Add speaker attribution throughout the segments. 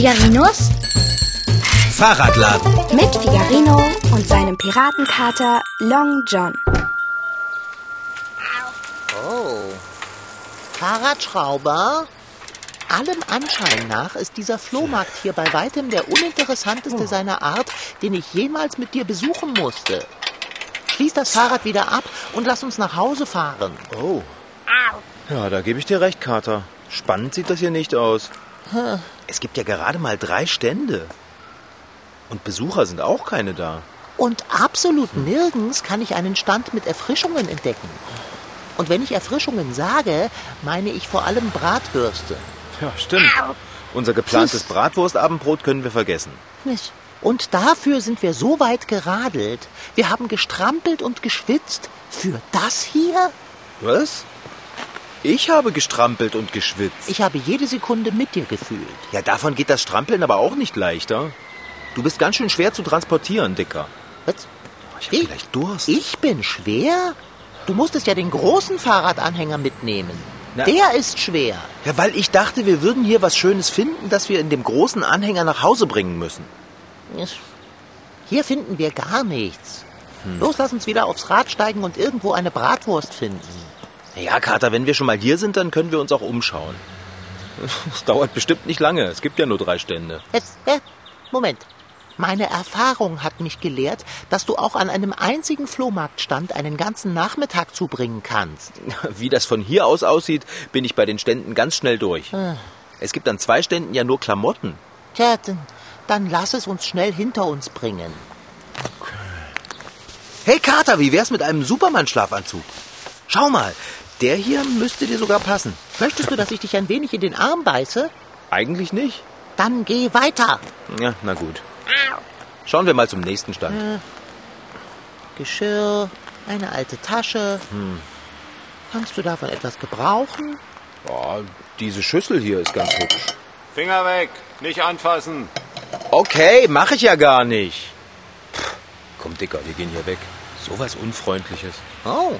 Speaker 1: Figarinos
Speaker 2: Fahrradladen.
Speaker 1: mit Figarino und seinem Piratenkater Long John.
Speaker 3: Fahrradschrauber? Allem Anschein nach ist dieser Flohmarkt hier bei weitem der uninteressanteste seiner Art, den ich jemals mit dir besuchen musste. Schließ das Fahrrad wieder ab und lass uns nach Hause fahren.
Speaker 4: Oh. Ja, da gebe ich dir recht, Kater. Spannend sieht das hier nicht aus. Es gibt ja gerade mal drei Stände. Und Besucher sind auch keine da.
Speaker 3: Und absolut nirgends kann ich einen Stand mit Erfrischungen entdecken. Und wenn ich Erfrischungen sage, meine ich vor allem Bratwürste.
Speaker 4: Ja, stimmt. Unser geplantes Bratwurstabendbrot können wir vergessen.
Speaker 3: Und dafür sind wir so weit geradelt. Wir haben gestrampelt und geschwitzt. Für das hier?
Speaker 4: Was? Ich habe gestrampelt und geschwitzt.
Speaker 3: Ich habe jede Sekunde mit dir gefühlt.
Speaker 4: ja, davon geht das Strampeln aber auch nicht leichter. Du bist ganz schön schwer zu transportieren, Dicker.
Speaker 3: Was?
Speaker 4: Ich habe vielleicht Durst.
Speaker 3: Ich bin schwer? Du musstest ja den großen Fahrradanhänger mitnehmen.
Speaker 4: Na-
Speaker 3: Der ist schwer.
Speaker 4: Ja, weil ich dachte, wir würden hier was Schönes finden, das wir in dem großen Anhänger nach Hause bringen müssen.
Speaker 3: Hier finden wir gar nichts. Los, lass uns wieder aufs Rad steigen und irgendwo eine Bratwurst finden.
Speaker 4: Ja, Kater, wenn wir schon mal hier sind, dann können wir uns auch umschauen. Es dauert bestimmt nicht lange. Es gibt ja nur drei Stände.
Speaker 3: Jetzt, äh, Moment. Meine Erfahrung hat mich gelehrt, dass du auch an einem einzigen Flohmarktstand einen ganzen Nachmittag zubringen kannst.
Speaker 4: Wie das von hier aus aussieht, bin ich bei den Ständen ganz schnell durch. Es gibt an zwei Ständen ja nur Klamotten.
Speaker 3: Tja, dann, dann lass es uns schnell hinter uns bringen.
Speaker 4: Hey Kater, wie wär's mit einem Superman-Schlafanzug? Schau mal, der hier müsste dir sogar passen.
Speaker 3: Möchtest du, dass ich dich ein wenig in den Arm beiße?
Speaker 4: Eigentlich nicht.
Speaker 3: Dann geh weiter.
Speaker 4: Ja, na gut. Schauen wir mal zum nächsten Stand.
Speaker 3: Geschirr, eine alte Tasche. Kannst du davon etwas gebrauchen?
Speaker 4: Oh, diese Schüssel hier ist ganz hübsch.
Speaker 5: Finger weg, nicht anfassen.
Speaker 4: Okay, mach ich ja gar nicht. Pff, komm, Dicker, wir gehen hier weg. Sowas Unfreundliches.
Speaker 3: Oh,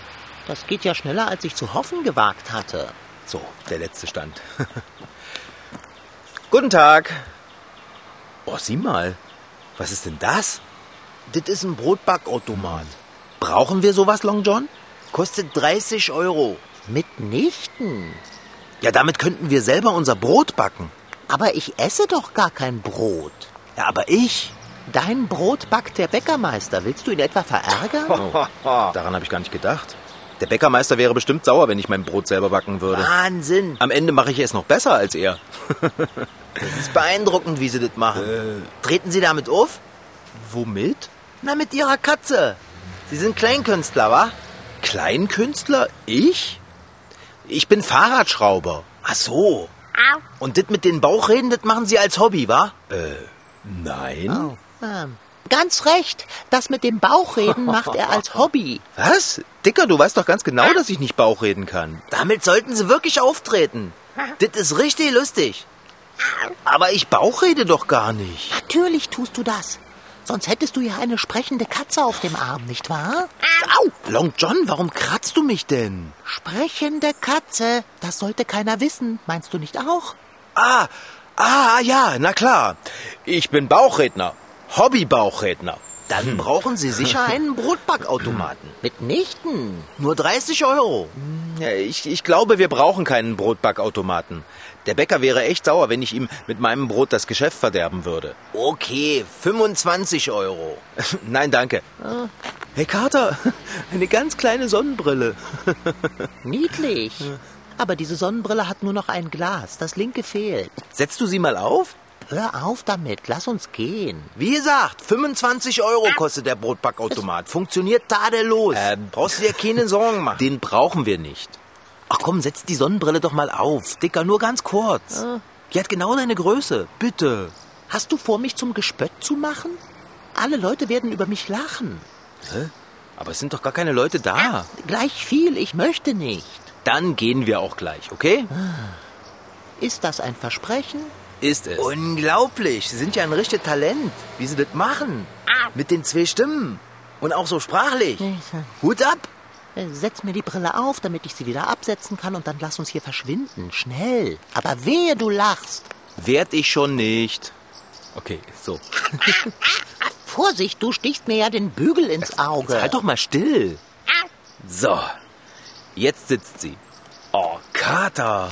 Speaker 3: das geht ja schneller, als ich zu hoffen gewagt hatte.
Speaker 4: So, der letzte Stand. Guten Tag. Oh, sieh mal. Was ist denn das? Das ist ein Brotbackautomat. Brauchen wir sowas, Long John? Kostet 30 Euro.
Speaker 3: Mitnichten.
Speaker 4: Ja, damit könnten wir selber unser Brot backen.
Speaker 3: Aber ich esse doch gar kein Brot.
Speaker 4: Ja, aber ich.
Speaker 3: Dein Brot backt der Bäckermeister. Willst du ihn etwa verärgern?
Speaker 4: Daran habe ich gar nicht gedacht. Der Bäckermeister wäre bestimmt sauer, wenn ich mein Brot selber backen würde.
Speaker 3: Wahnsinn.
Speaker 4: Am Ende mache ich es noch besser als er.
Speaker 6: Das ist beeindruckend, wie Sie das machen. Treten Sie damit auf?
Speaker 4: Womit?
Speaker 6: Na, mit Ihrer Katze. Sie sind Kleinkünstler, wa?
Speaker 4: Kleinkünstler? Ich? Ich bin Fahrradschrauber.
Speaker 6: Ach so. Und das mit den Bauchreden, das machen Sie als Hobby, wa?
Speaker 4: Nein.
Speaker 3: Ähm, ganz recht. Das mit dem Bauchreden macht er als Hobby.
Speaker 4: Was? Dicker, du weißt doch ganz genau, dass ich nicht Bauchreden kann.
Speaker 6: Damit sollten Sie wirklich auftreten. Das ist richtig lustig.
Speaker 4: Aber ich bauchrede doch gar nicht.
Speaker 3: Natürlich tust du das. Sonst hättest du ja eine sprechende Katze auf dem Arm, nicht wahr?
Speaker 4: Au! Long John, warum kratzt du mich denn?
Speaker 3: Sprechende Katze. Das sollte keiner wissen. Meinst du nicht auch?
Speaker 4: Ah, ah, ja, na klar. Ich bin Bauchredner. Hobbybauchredner.
Speaker 6: Dann brauchen Sie sicher einen Brotbackautomaten.
Speaker 3: Mitnichten.
Speaker 6: Nur 30 Euro.
Speaker 4: Ja, ich, ich glaube, wir brauchen keinen Brotbackautomaten. Der Bäcker wäre echt sauer, wenn ich ihm mit meinem Brot das Geschäft verderben würde.
Speaker 6: Okay, 25 Euro.
Speaker 4: Nein, danke. Hey Kater, eine ganz kleine Sonnenbrille.
Speaker 3: Niedlich. Aber diese Sonnenbrille hat nur noch ein Glas. Das linke fehlt.
Speaker 4: Setzt du sie mal auf?
Speaker 3: Hör auf damit. Lass uns gehen.
Speaker 6: Wie gesagt, 25 Euro kostet der Brotbackautomat. Funktioniert tadellos.
Speaker 4: Ähm,
Speaker 6: Brauchst du dir keine Sorgen machen.
Speaker 4: Den brauchen wir nicht. Ach komm, setz die Sonnenbrille doch mal auf. Dicker, nur ganz kurz. Die hat genau deine Größe. Bitte.
Speaker 3: Hast du vor, mich zum Gespött zu machen? Alle Leute werden über mich lachen.
Speaker 4: Aber es sind doch gar keine Leute da.
Speaker 3: Gleich viel. Ich möchte nicht.
Speaker 4: Dann gehen wir auch gleich, okay?
Speaker 3: Ist das ein Versprechen?
Speaker 4: Ist es.
Speaker 6: Unglaublich. Sie sind ja ein richtiges Talent, wie Sie das machen. Mit den zwei Stimmen. Und auch so sprachlich. Hut ab.
Speaker 3: Äh, Setz mir die Brille auf, damit ich sie wieder absetzen kann und dann lass uns hier verschwinden. Schnell. Aber wehe, du lachst.
Speaker 4: Werd ich schon nicht. Okay, so.
Speaker 3: Vorsicht, du stichst mir ja den Bügel ins Auge.
Speaker 4: Halt doch mal still. So. Jetzt sitzt sie. Oh, Kater.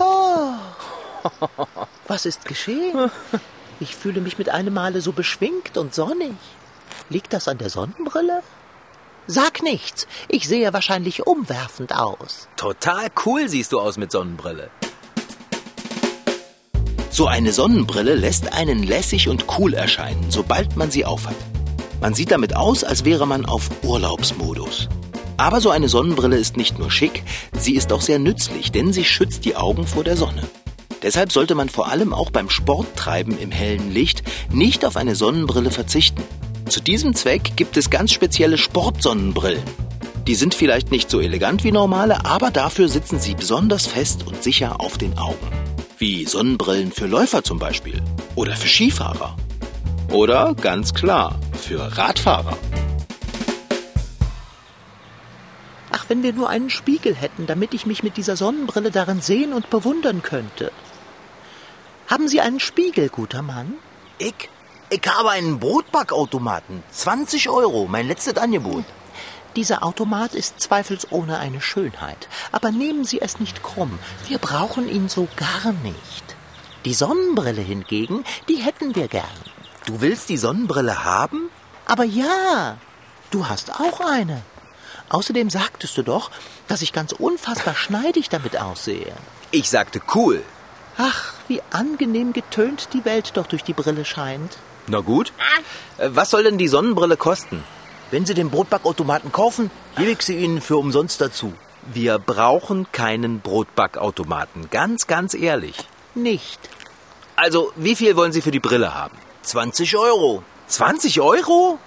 Speaker 3: Was ist geschehen? Ich fühle mich mit einem Male so beschwingt und sonnig. Liegt das an der Sonnenbrille? Sag nichts. Ich sehe wahrscheinlich umwerfend aus.
Speaker 4: Total cool siehst du aus mit Sonnenbrille.
Speaker 7: So eine Sonnenbrille lässt einen lässig und cool erscheinen, sobald man sie aufhat. Man sieht damit aus, als wäre man auf Urlaubsmodus. Aber so eine Sonnenbrille ist nicht nur schick, sie ist auch sehr nützlich, denn sie schützt die Augen vor der Sonne. Deshalb sollte man vor allem auch beim Sporttreiben im hellen Licht nicht auf eine Sonnenbrille verzichten. Zu diesem Zweck gibt es ganz spezielle Sportsonnenbrillen. Die sind vielleicht nicht so elegant wie normale, aber dafür sitzen sie besonders fest und sicher auf den Augen. Wie Sonnenbrillen für Läufer zum Beispiel. Oder für Skifahrer. Oder ganz klar für Radfahrer.
Speaker 3: Ach, wenn wir nur einen Spiegel hätten, damit ich mich mit dieser Sonnenbrille darin sehen und bewundern könnte. Haben Sie einen Spiegel, guter Mann?
Speaker 8: Ich? Ich habe einen Brotbackautomaten. 20 Euro, mein letztes Angebot.
Speaker 3: Dieser Automat ist zweifelsohne eine Schönheit. Aber nehmen Sie es nicht krumm. Wir brauchen ihn so gar nicht. Die Sonnenbrille hingegen, die hätten wir gern.
Speaker 8: Du willst die Sonnenbrille haben?
Speaker 3: Aber ja, du hast auch eine. Außerdem sagtest du doch, dass ich ganz unfassbar schneidig damit aussehe.
Speaker 4: Ich sagte cool.
Speaker 3: Ach, wie angenehm getönt die Welt doch durch die Brille scheint.
Speaker 4: Na gut. Äh, Was soll denn die Sonnenbrille kosten?
Speaker 8: Wenn Sie den Brotbackautomaten kaufen, gebe ich sie Ihnen für umsonst dazu.
Speaker 4: Wir brauchen keinen Brotbackautomaten. Ganz, ganz ehrlich.
Speaker 3: Nicht.
Speaker 4: Also, wie viel wollen Sie für die Brille haben?
Speaker 8: 20 Euro.
Speaker 4: 20 Euro?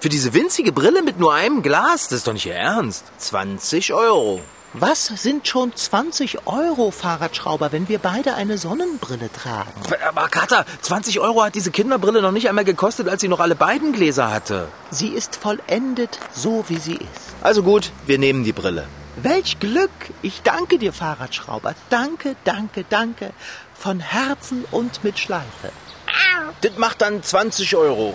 Speaker 4: Für diese winzige Brille mit nur einem Glas? Das ist doch nicht Ihr Ernst.
Speaker 8: 20 Euro.
Speaker 3: Was sind schon 20 Euro, Fahrradschrauber, wenn wir beide eine Sonnenbrille tragen?
Speaker 4: Aber Kater, 20 Euro hat diese Kinderbrille noch nicht einmal gekostet, als sie noch alle beiden Gläser hatte.
Speaker 3: Sie ist vollendet, so wie sie ist.
Speaker 4: Also gut, wir nehmen die Brille.
Speaker 3: Welch Glück! Ich danke dir, Fahrradschrauber. Danke, danke, danke. Von Herzen und mit Schleife.
Speaker 4: Das macht dann 20 Euro.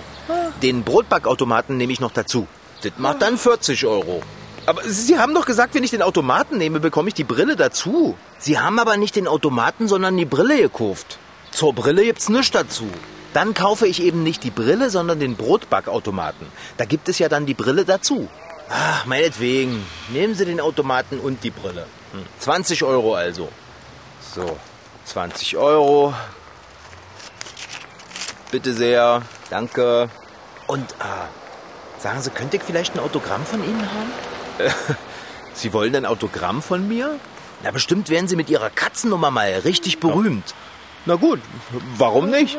Speaker 4: Den Brotbackautomaten nehme ich noch dazu. Das macht dann 40 Euro. Aber Sie haben doch gesagt, wenn ich den Automaten nehme, bekomme ich die Brille dazu.
Speaker 8: Sie haben aber nicht den Automaten, sondern die Brille gekauft.
Speaker 4: Zur Brille gibt's nichts dazu. Dann kaufe ich eben nicht die Brille, sondern den Brotbackautomaten. Da gibt es ja dann die Brille dazu. Ach, meinetwegen. Nehmen Sie den Automaten und die Brille. Hm, 20 Euro also. So, 20 Euro. Bitte sehr. Danke. Und, ah, sagen Sie, könnte ich vielleicht ein Autogramm von Ihnen haben? Sie wollen ein Autogramm von mir?
Speaker 8: Na, bestimmt werden Sie mit Ihrer Katzennummer mal richtig berühmt.
Speaker 4: Na gut, warum nicht?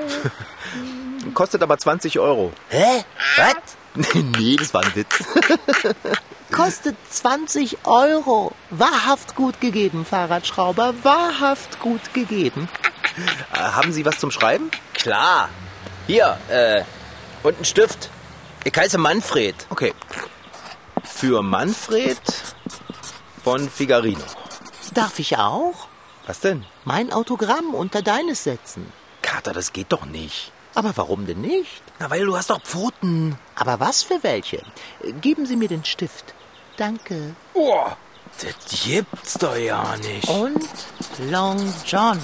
Speaker 4: Kostet aber 20 Euro.
Speaker 8: Hä? Was?
Speaker 4: nee, das war ein Witz.
Speaker 3: Kostet 20 Euro. Wahrhaft gut gegeben, Fahrradschrauber. Wahrhaft gut gegeben.
Speaker 4: Äh, Haben Sie was zum Schreiben?
Speaker 8: Klar. Hier, äh, und ein Stift. Ich heiße Manfred.
Speaker 4: Okay. Für Manfred von Figarino.
Speaker 3: Darf ich auch?
Speaker 4: Was denn?
Speaker 3: Mein Autogramm unter deines setzen.
Speaker 4: Kater, das geht doch nicht.
Speaker 3: Aber warum denn nicht?
Speaker 8: Na, weil du hast doch Pfoten.
Speaker 3: Aber was für welche? Geben Sie mir den Stift. Danke.
Speaker 8: Oh, das gibt's doch ja nicht.
Speaker 3: Und Long John.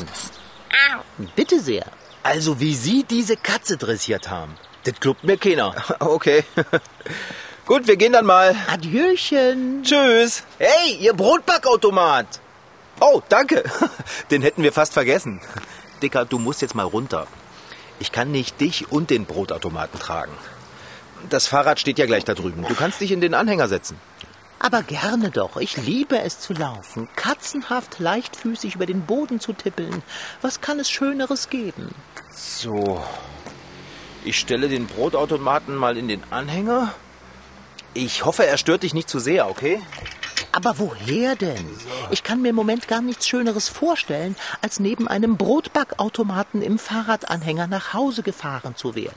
Speaker 3: Bitte sehr.
Speaker 8: Also, wie Sie diese Katze dressiert haben, das glaubt mir keiner.
Speaker 4: Okay. Gut, wir gehen dann mal.
Speaker 3: Adieuchen.
Speaker 4: Tschüss.
Speaker 8: Hey, Ihr Brotbackautomat!
Speaker 4: Oh, danke. Den hätten wir fast vergessen. Dicker, du musst jetzt mal runter. Ich kann nicht dich und den Brotautomaten tragen. Das Fahrrad steht ja gleich da drüben. Du kannst dich in den Anhänger setzen.
Speaker 3: Aber gerne doch. Ich liebe es zu laufen. Katzenhaft leichtfüßig über den Boden zu tippeln. Was kann es Schöneres geben?
Speaker 4: So. Ich stelle den Brotautomaten mal in den Anhänger. Ich hoffe, er stört dich nicht zu sehr, okay?
Speaker 3: Aber woher denn? Ich kann mir im Moment gar nichts Schöneres vorstellen, als neben einem Brotbackautomaten im Fahrradanhänger nach Hause gefahren zu werden.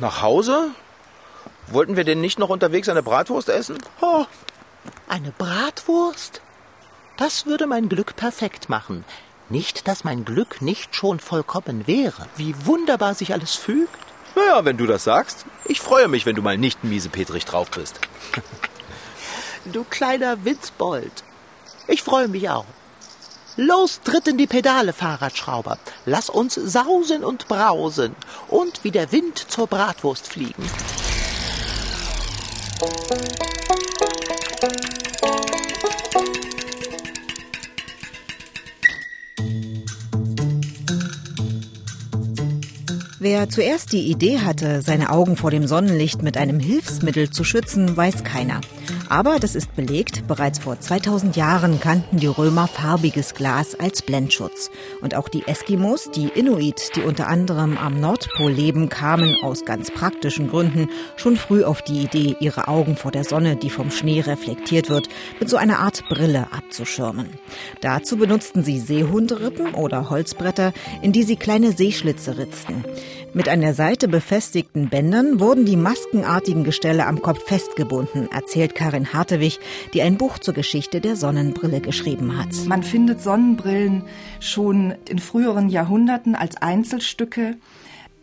Speaker 4: Nach Hause? Wollten wir denn nicht noch unterwegs eine Bratwurst essen? Oh,
Speaker 3: Eine Bratwurst? Das würde mein Glück perfekt machen. Nicht, dass mein Glück nicht schon vollkommen wäre. Wie wunderbar sich alles fügt.
Speaker 9: Naja, wenn du das sagst. Ich freue mich, wenn du mal nicht miesepetrig drauf bist.
Speaker 3: Du kleiner Witzbold. Ich freue mich auch. Los, tritt in die Pedale, Fahrradschrauber. Lass uns sausen und brausen und wie der Wind zur Bratwurst fliegen.
Speaker 10: Wer zuerst die Idee hatte, seine Augen vor dem Sonnenlicht mit einem Hilfsmittel zu schützen, weiß keiner. Aber das ist belegt, bereits vor 2000 Jahren kannten die Römer farbiges Glas als Blendschutz. Und auch die Eskimos, die Inuit, die unter anderem am Nordpol leben, kamen aus ganz praktischen Gründen schon früh auf die Idee, ihre Augen vor der Sonne, die vom Schnee reflektiert wird, mit so einer Art Brille abzuschirmen. Dazu benutzten sie Seehunderippen oder Holzbretter, in die sie kleine Seeschlitze ritzten. Mit an der Seite befestigten Bändern wurden die maskenartigen Gestelle am Kopf festgebunden, erzählt Karin Hartewig, die ein Buch zur Geschichte der Sonnenbrille geschrieben hat.
Speaker 11: Man findet Sonnenbrillen schon in früheren Jahrhunderten als Einzelstücke.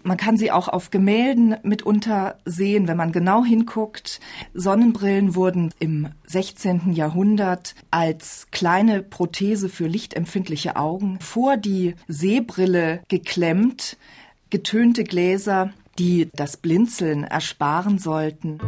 Speaker 11: Man kann sie auch auf Gemälden mitunter sehen, wenn man genau hinguckt. Sonnenbrillen wurden im 16. Jahrhundert als kleine Prothese für lichtempfindliche Augen vor die Sehbrille geklemmt getönte Gläser, die das Blinzeln ersparen sollten.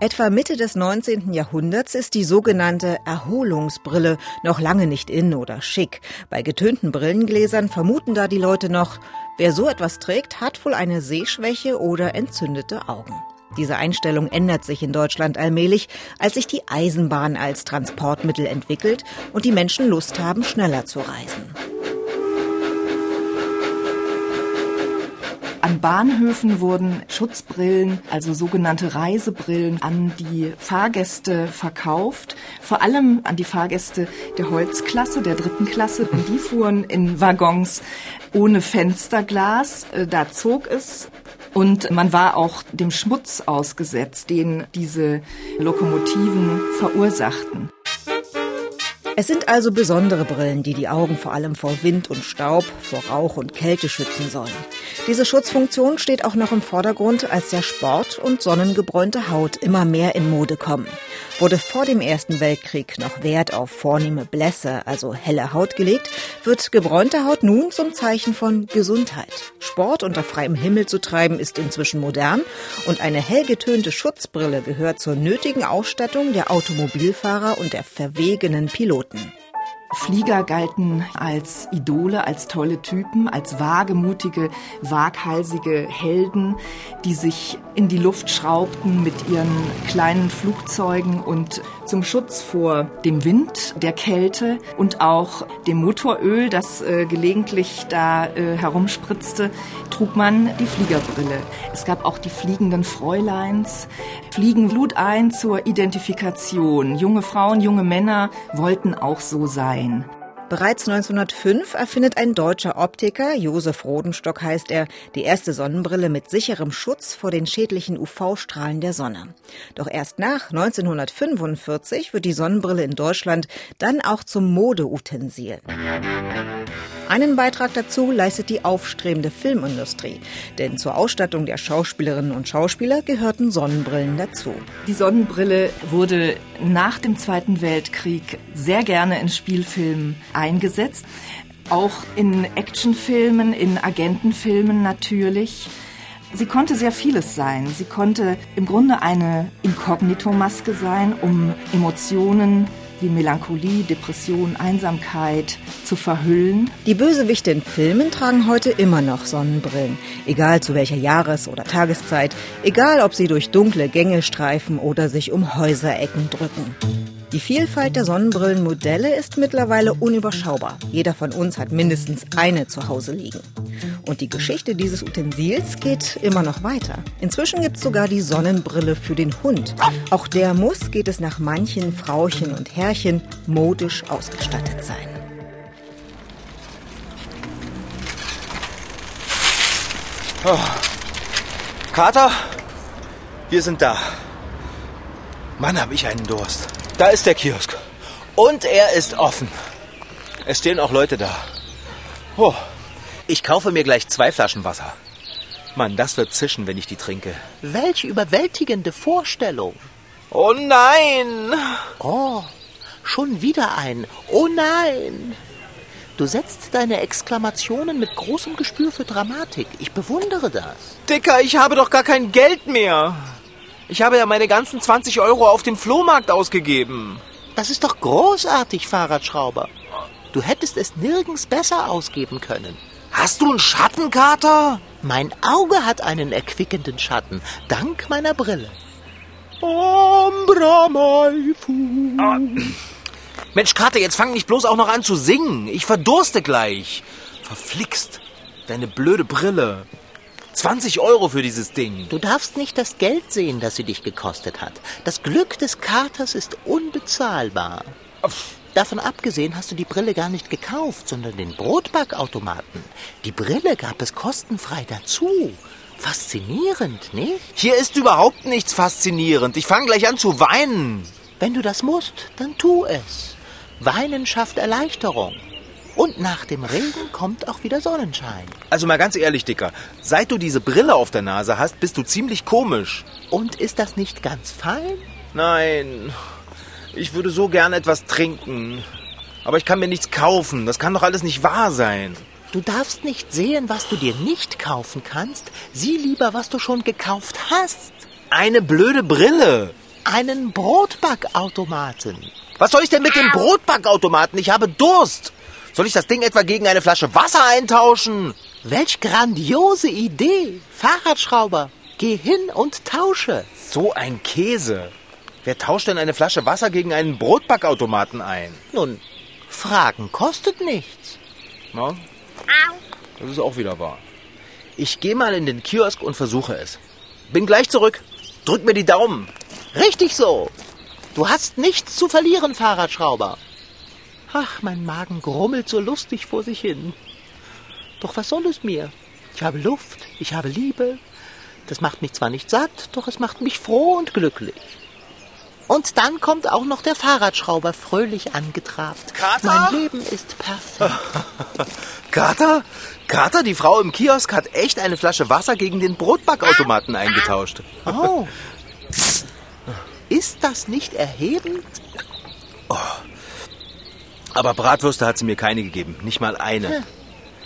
Speaker 10: Etwa Mitte des 19. Jahrhunderts ist die sogenannte Erholungsbrille noch lange nicht in oder schick. Bei getönten Brillengläsern vermuten da die Leute noch, wer so etwas trägt, hat wohl eine Sehschwäche oder entzündete Augen. Diese Einstellung ändert sich in Deutschland allmählich, als sich die Eisenbahn als Transportmittel entwickelt und die Menschen Lust haben, schneller zu reisen.
Speaker 11: Bahnhöfen wurden Schutzbrillen, also sogenannte Reisebrillen, an die Fahrgäste verkauft. Vor allem an die Fahrgäste der Holzklasse, der dritten Klasse. Die fuhren in Waggons ohne Fensterglas. Äh, da zog es und man war auch dem Schmutz ausgesetzt, den diese Lokomotiven verursachten.
Speaker 10: Es sind also besondere Brillen, die die Augen vor allem vor Wind und Staub, vor Rauch und Kälte schützen sollen. Diese Schutzfunktion steht auch noch im Vordergrund, als der Sport und sonnengebräunte Haut immer mehr in Mode kommen. Wurde vor dem Ersten Weltkrieg noch Wert auf vornehme Blässe, also helle Haut gelegt, wird gebräunte Haut nun zum Zeichen von Gesundheit. Sport unter freiem Himmel zu treiben ist inzwischen modern und eine hell getönte Schutzbrille gehört zur nötigen Ausstattung der Automobilfahrer und der verwegenen Piloten.
Speaker 11: Flieger galten als Idole, als tolle Typen, als wagemutige, waghalsige Helden, die sich in die Luft schraubten mit ihren kleinen Flugzeugen und zum Schutz vor dem Wind, der Kälte und auch dem Motoröl, das äh, gelegentlich da äh, herumspritzte, trug man die Fliegerbrille. Es gab auch die fliegenden Fräuleins, fliegen Blut ein zur Identifikation. Junge Frauen, junge Männer wollten auch so sein.
Speaker 10: Bereits 1905 erfindet ein deutscher Optiker, Josef Rodenstock heißt er, die erste Sonnenbrille mit sicherem Schutz vor den schädlichen UV-Strahlen der Sonne. Doch erst nach 1945 wird die Sonnenbrille in Deutschland dann auch zum Modeutensil. Einen Beitrag dazu leistet die aufstrebende Filmindustrie, denn zur Ausstattung der Schauspielerinnen und Schauspieler gehörten Sonnenbrillen dazu.
Speaker 11: Die Sonnenbrille wurde nach dem Zweiten Weltkrieg sehr gerne in Spielfilmen eingesetzt, auch in Actionfilmen, in Agentenfilmen natürlich. Sie konnte sehr vieles sein. Sie konnte im Grunde eine Inkognito-Maske sein, um Emotionen wie Melancholie, Depression, Einsamkeit zu verhüllen.
Speaker 10: Die Bösewichte in Filmen tragen heute immer noch Sonnenbrillen, egal zu welcher Jahres- oder Tageszeit, egal ob sie durch dunkle Gänge streifen oder sich um Häuserecken drücken. Die Vielfalt der Sonnenbrillenmodelle ist mittlerweile unüberschaubar. Jeder von uns hat mindestens eine zu Hause liegen. Und die Geschichte dieses Utensils geht immer noch weiter. Inzwischen gibt es sogar die Sonnenbrille für den Hund. Auch der muss, geht es nach manchen Frauchen und Herrchen, modisch ausgestattet sein.
Speaker 9: Oh. Kater, wir sind da. Mann, hab ich einen Durst. Da ist der Kiosk. Und er ist offen.
Speaker 4: Es stehen auch Leute da. Oh, ich kaufe mir gleich zwei Flaschen Wasser. Mann, das wird zischen, wenn ich die trinke.
Speaker 3: Welch überwältigende Vorstellung.
Speaker 4: Oh nein!
Speaker 3: Oh, schon wieder ein. Oh nein! Du setzt deine Exklamationen mit großem Gespür für Dramatik. Ich bewundere das.
Speaker 4: Dicker, ich habe doch gar kein Geld mehr. Ich habe ja meine ganzen 20 Euro auf dem Flohmarkt ausgegeben.
Speaker 3: Das ist doch großartig, Fahrradschrauber. Du hättest es nirgends besser ausgeben können.
Speaker 4: Hast du einen Schattenkater?
Speaker 3: Mein Auge hat einen erquickenden Schatten, dank meiner Brille.
Speaker 4: Ambra mai fu. Mensch, Kater, jetzt fang nicht bloß auch noch an zu singen. Ich verdurste gleich. Verflixt. Deine blöde Brille. 20 Euro für dieses Ding.
Speaker 3: Du darfst nicht das Geld sehen, das sie dich gekostet hat. Das Glück des Katers ist unbezahlbar. Davon abgesehen hast du die Brille gar nicht gekauft, sondern den Brotbackautomaten. Die Brille gab es kostenfrei dazu. Faszinierend, nicht?
Speaker 4: Hier ist überhaupt nichts faszinierend. Ich fange gleich an zu weinen.
Speaker 3: Wenn du das musst, dann tu es. Weinen schafft Erleichterung. Und nach dem Regen kommt auch wieder Sonnenschein.
Speaker 4: Also mal ganz ehrlich, Dicker, seit du diese Brille auf der Nase hast, bist du ziemlich komisch.
Speaker 3: Und ist das nicht ganz fein?
Speaker 4: Nein, ich würde so gern etwas trinken. Aber ich kann mir nichts kaufen. Das kann doch alles nicht wahr sein.
Speaker 3: Du darfst nicht sehen, was du dir nicht kaufen kannst. Sieh lieber, was du schon gekauft hast.
Speaker 4: Eine blöde Brille.
Speaker 3: Einen Brotbackautomaten.
Speaker 4: Was soll ich denn mit dem Brotbackautomaten? Ich habe Durst. Soll ich das Ding etwa gegen eine Flasche Wasser eintauschen?
Speaker 3: Welch grandiose Idee. Fahrradschrauber, geh hin und tausche.
Speaker 4: So ein Käse. Wer tauscht denn eine Flasche Wasser gegen einen Brotbackautomaten ein?
Speaker 3: Nun, Fragen kostet nichts.
Speaker 4: Na, das ist auch wieder wahr. Ich gehe mal in den Kiosk und versuche es. Bin gleich zurück. Drück mir die Daumen.
Speaker 3: Richtig so. Du hast nichts zu verlieren, Fahrradschrauber. Ach, mein Magen grummelt so lustig vor sich hin. Doch was soll es mir? Ich habe Luft, ich habe Liebe. Das macht mich zwar nicht satt, doch es macht mich froh und glücklich. Und dann kommt auch noch der Fahrradschrauber fröhlich angetrabt.
Speaker 4: Kater?
Speaker 3: Mein Leben ist perfekt.
Speaker 4: Kater? Kater, die Frau im Kiosk hat echt eine Flasche Wasser gegen den Brotbackautomaten eingetauscht.
Speaker 3: Oh. Ist das nicht erhebend?
Speaker 4: Aber Bratwürste hat sie mir keine gegeben. Nicht mal eine.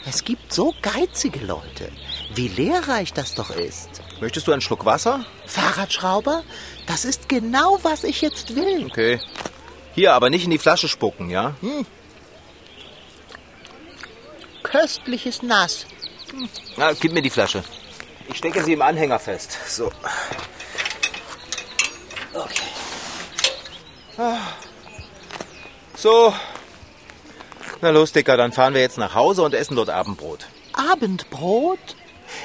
Speaker 3: Es gibt so geizige Leute. Wie lehrreich das doch ist.
Speaker 4: Möchtest du einen Schluck Wasser?
Speaker 3: Fahrradschrauber, das ist genau, was ich jetzt will.
Speaker 4: Okay. Hier, aber nicht in die Flasche spucken, ja?
Speaker 3: Köstliches Nass.
Speaker 4: Na, gib mir die Flasche. Ich stecke sie im Anhänger fest. So. Okay. Ah. So. Na los, Dicker, dann fahren wir jetzt nach Hause und essen dort Abendbrot.
Speaker 3: Abendbrot?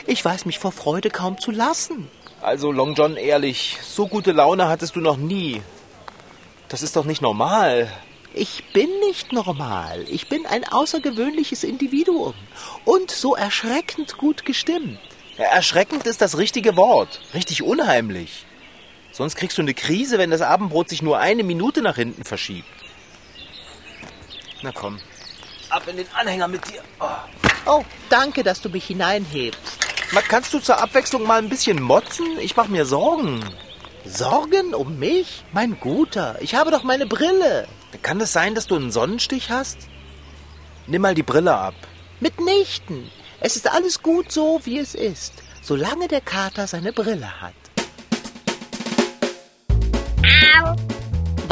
Speaker 3: Ich weiß mich vor Freude kaum zu lassen.
Speaker 4: Also, Long John, ehrlich, so gute Laune hattest du noch nie. Das ist doch nicht normal.
Speaker 3: Ich bin nicht normal. Ich bin ein außergewöhnliches Individuum. Und so erschreckend gut gestimmt.
Speaker 4: Erschreckend ist das richtige Wort. Richtig unheimlich. Sonst kriegst du eine Krise, wenn das Abendbrot sich nur eine Minute nach hinten verschiebt. Na komm. Ab in den Anhänger mit dir. Oh.
Speaker 3: Oh, danke, dass du mich hineinhebst.
Speaker 4: Kannst du zur Abwechslung mal ein bisschen motzen? Ich mach mir Sorgen.
Speaker 3: Sorgen um mich? Mein Guter, ich habe doch meine Brille.
Speaker 4: Kann es sein, dass du einen Sonnenstich hast? Nimm mal die Brille ab.
Speaker 3: Mitnichten. Es ist alles gut so, wie es ist, solange der Kater seine Brille hat.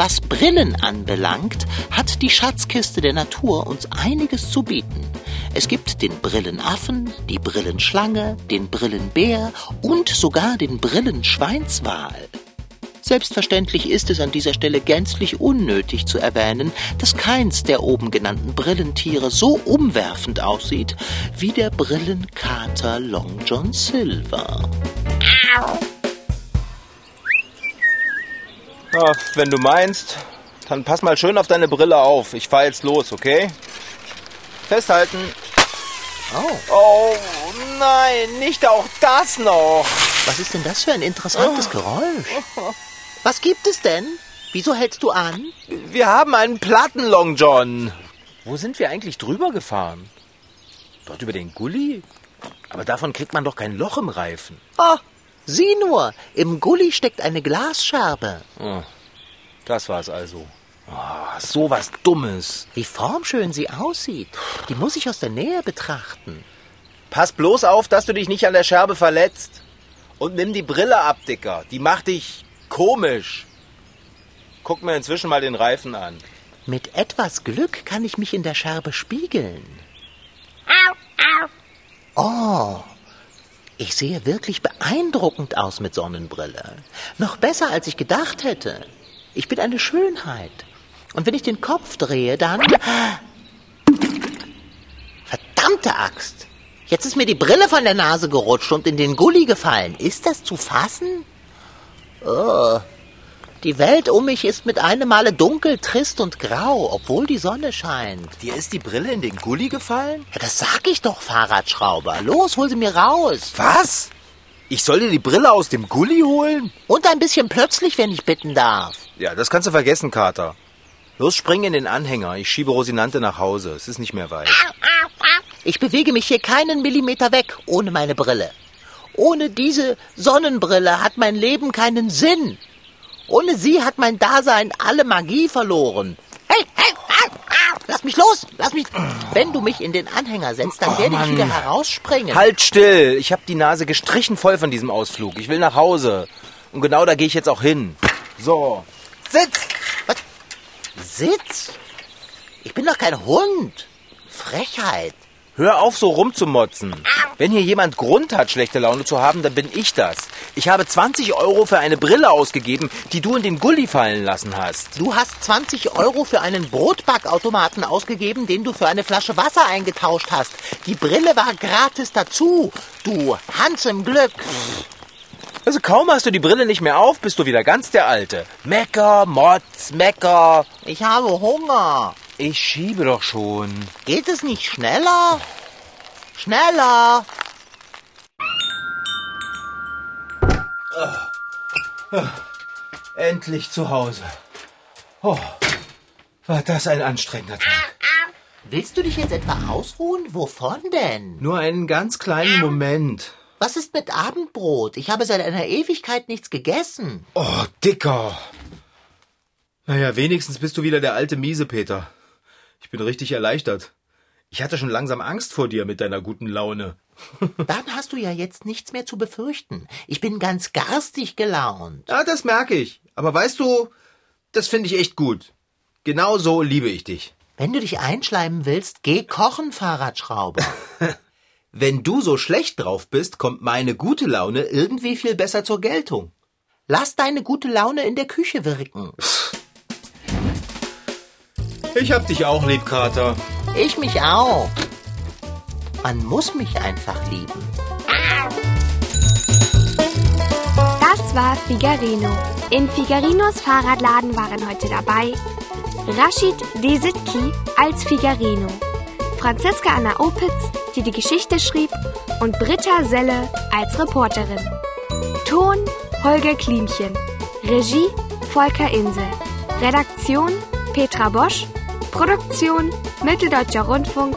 Speaker 3: Was Brillen anbelangt, hat die Schatzkiste der Natur uns einiges zu bieten. Es gibt den Brillenaffen, die Brillenschlange, den Brillenbär und sogar den Brillenschweinswal. Selbstverständlich ist es an dieser Stelle gänzlich unnötig zu erwähnen, dass keins der oben genannten Brillentiere so umwerfend aussieht wie der Brillenkater Long John Silver.
Speaker 4: Ja, wenn du meinst, dann pass mal schön auf deine Brille auf. Ich fahr jetzt los, okay? Festhalten.
Speaker 3: Oh,
Speaker 4: Oh nein, nicht auch das noch.
Speaker 3: was ist denn das für ein interessantes Geräusch? Was gibt es denn? Wieso hältst du an?
Speaker 4: Wir haben einen Platten, Long John. Wo sind wir eigentlich drüber gefahren? Dort über den Gully? Aber davon kriegt man doch kein Loch im Reifen.
Speaker 3: Oh, sieh nur, im Gully steckt eine Glasscherbe.
Speaker 4: Oh, das war's also. Oh, so was Dummes.
Speaker 3: Wie formschön sie aussieht. Die muss ich aus der Nähe betrachten.
Speaker 4: Pass bloß auf, dass du dich nicht an der Scherbe verletzt. Und nimm die Brille ab, Dicker. Die macht dich komisch. Guck mir inzwischen mal den Reifen an.
Speaker 3: Mit etwas Glück kann ich mich in der Scherbe spiegeln. Oh, ich sehe wirklich beeindruckend aus mit Sonnenbrille. Noch besser, als ich gedacht hätte. Ich bin eine Schönheit. Und wenn ich den Kopf drehe, dann... Verdammte Axt! Jetzt ist mir die Brille von der Nase gerutscht und in den Gully gefallen. Ist das zu fassen? Oh, die Welt um mich ist mit einem Male dunkel, trist und grau, obwohl die Sonne scheint.
Speaker 4: Dir ist die Brille in den Gully gefallen?
Speaker 3: Ja, das sag ich doch, Fahrradschrauber. Los, hol sie mir raus.
Speaker 4: Was? Ich soll dir die Brille aus dem Gully holen?
Speaker 3: Und ein bisschen plötzlich, wenn ich bitten darf.
Speaker 4: Ja, das kannst du vergessen, Kater. Los, spring in den Anhänger. Ich schiebe Rosinante nach Hause. Es ist nicht mehr weit.
Speaker 3: Ich bewege mich hier keinen Millimeter weg ohne meine Brille. Ohne diese Sonnenbrille hat mein Leben keinen Sinn. Ohne sie hat mein Dasein alle Magie verloren. Hey, hey, ah, ah, lass mich los, lass mich. Wenn du mich in den Anhänger setzt, dann
Speaker 4: Oh,
Speaker 3: werde ich
Speaker 4: Mann.
Speaker 3: wieder herausspringen.
Speaker 4: Halt still! Ich hab die Nase gestrichen voll von diesem Ausflug. Ich will nach Hause. Und genau da gehe ich jetzt auch hin. So.
Speaker 3: Sitz! Was? Sitz? Ich bin doch kein Hund. Frechheit.
Speaker 4: Hör auf, so rumzumotzen. Wenn hier jemand Grund hat, schlechte Laune zu haben, dann bin ich das. Ich habe 20 Euro für eine Brille ausgegeben, die du in den Gully fallen lassen hast.
Speaker 3: Du hast 20 Euro für einen Brotbackautomaten ausgegeben, den du für eine Flasche Wasser eingetauscht hast. Die Brille war gratis dazu. Du Hans im Glück.
Speaker 4: Also kaum hast du die Brille nicht mehr auf, bist du wieder ganz der Alte. Mecker, Motz, Mecker.
Speaker 3: Ich habe Hunger.
Speaker 4: Ich schiebe doch schon.
Speaker 3: Geht es nicht schneller? Schneller!
Speaker 4: Endlich zu Hause. Oh, war das ein anstrengender Tag.
Speaker 3: Willst du dich jetzt etwa ausruhen? Wovon denn?
Speaker 4: Nur einen ganz kleinen Moment.
Speaker 3: Was ist mit Abendbrot? Ich habe seit einer Ewigkeit nichts gegessen.
Speaker 4: Oh, Dicker. Naja, wenigstens bist du wieder der alte Miesepeter. Ich bin richtig erleichtert. Ich hatte schon langsam Angst vor dir mit deiner guten Laune.
Speaker 3: Dann hast du ja jetzt nichts mehr zu befürchten. Ich bin ganz garstig gelaunt.
Speaker 4: Ja, das merke ich. Aber weißt du, das finde ich echt gut. Genau so liebe ich dich.
Speaker 3: Wenn du dich einschleimen willst, geh kochen, Fahrradschrauber.
Speaker 4: Wenn du so schlecht drauf bist, kommt meine gute Laune irgendwie viel besser zur Geltung.
Speaker 3: Lass deine gute Laune in der Küche wirken.
Speaker 4: Ich hab dich auch lieb, Kater.
Speaker 3: Ich mich auch. Man muss mich einfach lieben.
Speaker 1: Das war Figarino. In Figarinos Fahrradladen waren heute dabei Rashid Desitki als Figarino, Franziska Anna Opitz, die die Geschichte schrieb, und Britta Selle als Reporterin. Ton Holger Klimchen, Regie Volker Insel, Redaktion Petra Bosch, Produktion Mitteldeutscher Rundfunk